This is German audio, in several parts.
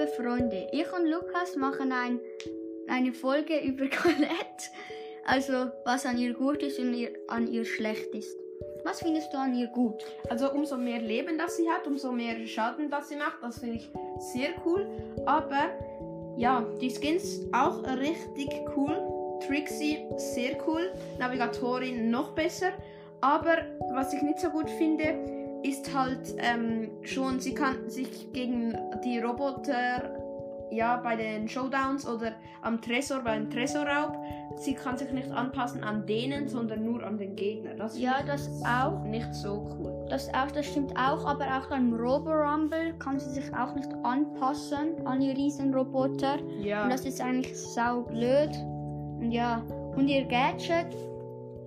liebe Freunde, ich und Lukas machen ein, eine Folge über Colette. Also, was an ihr gut ist und ihr, an ihr schlecht ist. Was findest du an ihr gut? Also umso mehr Leben das sie hat, umso mehr Schaden das sie macht, das finde ich sehr cool. Aber ja, die Skins auch richtig cool. Trixie sehr cool, Navigatorin noch besser. Aber was ich nicht so gut finde, ist halt ähm, schon, sie kann sich gegen die Roboter ja, bei den Showdowns oder am Tresor, beim Tresorraub, sie kann sich nicht anpassen an denen, sondern nur an den Gegner. Das Ja, das auch. Nicht so cool. Das, auch, das stimmt auch, aber auch beim Robo-Rumble kann sie sich auch nicht anpassen an die Riesenroboter. Ja. Und das ist eigentlich sau blöd. Und ja, und ihr Gadget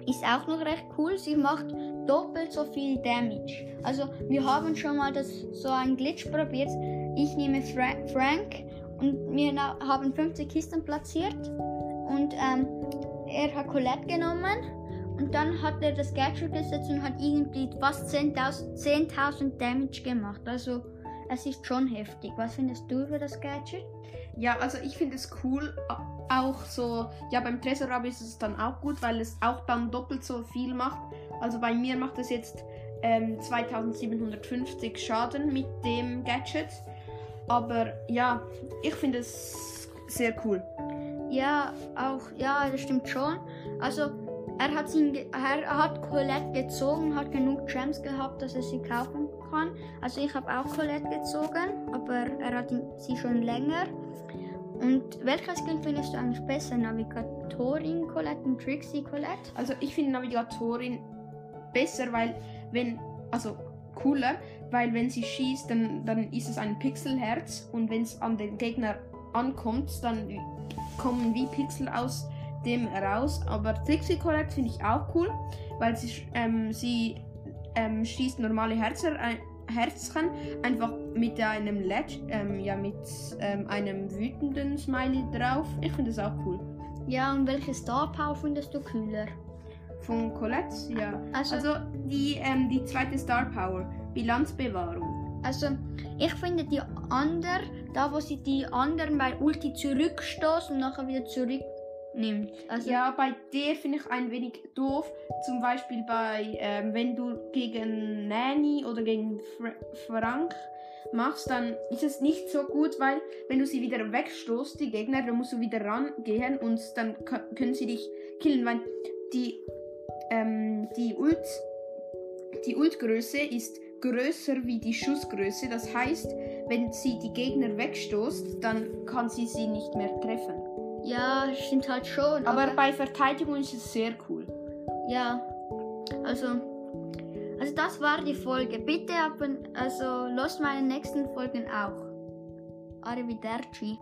ist auch noch recht cool. Sie macht doppelt so viel Damage. Also wir haben schon mal das, so einen Glitch probiert. Ich nehme Fra Frank und wir haben 50 Kisten platziert. Und ähm, er hat Colette genommen. Und dann hat er das Gadget gesetzt und hat irgendwie fast 10.000 10.000 Damage gemacht. Also es ist schon heftig. Was findest du über das Gadget? Ja, also ich finde es cool. Auch so, ja, beim Tresorraub ist es dann auch gut, weil es auch dann doppelt so viel macht. Also bei mir macht es jetzt ähm, 2750 Schaden mit dem Gadget. Aber ja, ich finde es sehr cool. Ja, auch, ja, das stimmt schon. Also, er hat, ihn, ge- er hat Colette gezogen, hat genug Gems gehabt, dass er sie kaufen kann. Also, ich habe auch Colette gezogen, aber er hat sie schon länger. Und welches Skin findest du eigentlich besser? Navigatorin Colette und Trixie Colette? Also ich finde Navigatorin besser, weil wenn, also cooler, weil wenn sie schießt, dann, dann ist es ein Pixelherz und wenn es an den Gegner ankommt, dann kommen wie Pixel aus dem raus. Aber Trixie Colette finde ich auch cool, weil sie, ähm, sie ähm, schießt normale Herzer, ein, Herzchen einfach mit einem Ledge, ähm, ja mit ähm, einem wütenden Smiley drauf. Ich finde das auch cool. Ja, und welche Star Power findest du kühler? Von Colette, ja. Also, Also die, ähm, die zweite Star Power, Bilanzbewahrung. Also, ich finde die andere, da wo sie die anderen bei Ulti zurückstoßt und nachher wieder zurücknimmt. Also, Ja, bei der finde ich ein wenig doof. Zum Beispiel bei, ähm, wenn du gegen Nanny oder gegen Fra Frank machst, dann ist es nicht so gut, weil wenn du sie wieder wegstoßt, die Gegner, dann musst du wieder rangehen und dann kö- können sie dich killen, weil die, ähm, die Ult, die Ultgröße ist größer wie die Schussgröße. Das heißt, wenn sie die Gegner wegstoßt, dann kann sie sie nicht mehr treffen. Ja, stimmt halt schon. Aber bei Verteidigung ist es sehr cool. ja, also, also das war die Folge. Bitte abon also los meine nächsten Folgen auch. Arrivederci.